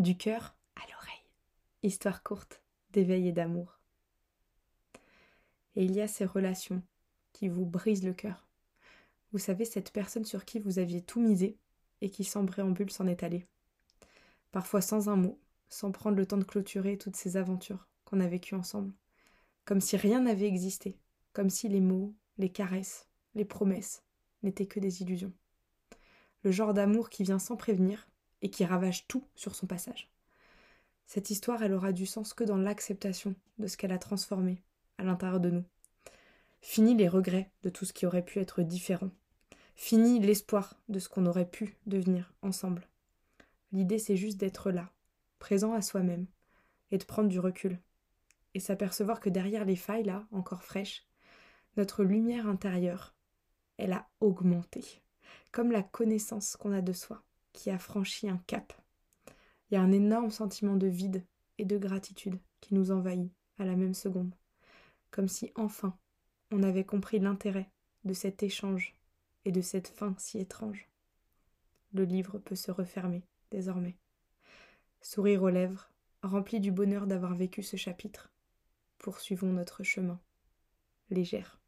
du cœur à l'oreille. Histoire courte d'éveil et d'amour. Et il y a ces relations qui vous brisent le cœur. Vous savez, cette personne sur qui vous aviez tout misé et qui sans préambule s'en est allée. Parfois sans un mot, sans prendre le temps de clôturer toutes ces aventures qu'on a vécues ensemble. Comme si rien n'avait existé, comme si les mots, les caresses, les promesses n'étaient que des illusions. Le genre d'amour qui vient sans prévenir et qui ravage tout sur son passage. Cette histoire, elle aura du sens que dans l'acceptation de ce qu'elle a transformé à l'intérieur de nous. Fini les regrets de tout ce qui aurait pu être différent. Fini l'espoir de ce qu'on aurait pu devenir ensemble. L'idée, c'est juste d'être là, présent à soi-même, et de prendre du recul. Et s'apercevoir que derrière les failles, là, encore fraîches, notre lumière intérieure, elle a augmenté. Comme la connaissance qu'on a de soi, qui a franchi un cap. Il y a un énorme sentiment de vide et de gratitude qui nous envahit à la même seconde. Comme si enfin on avait compris l'intérêt de cet échange et de cette fin si étrange. Le livre peut se refermer désormais. Sourire aux lèvres, rempli du bonheur d'avoir vécu ce chapitre, poursuivons notre chemin, légère.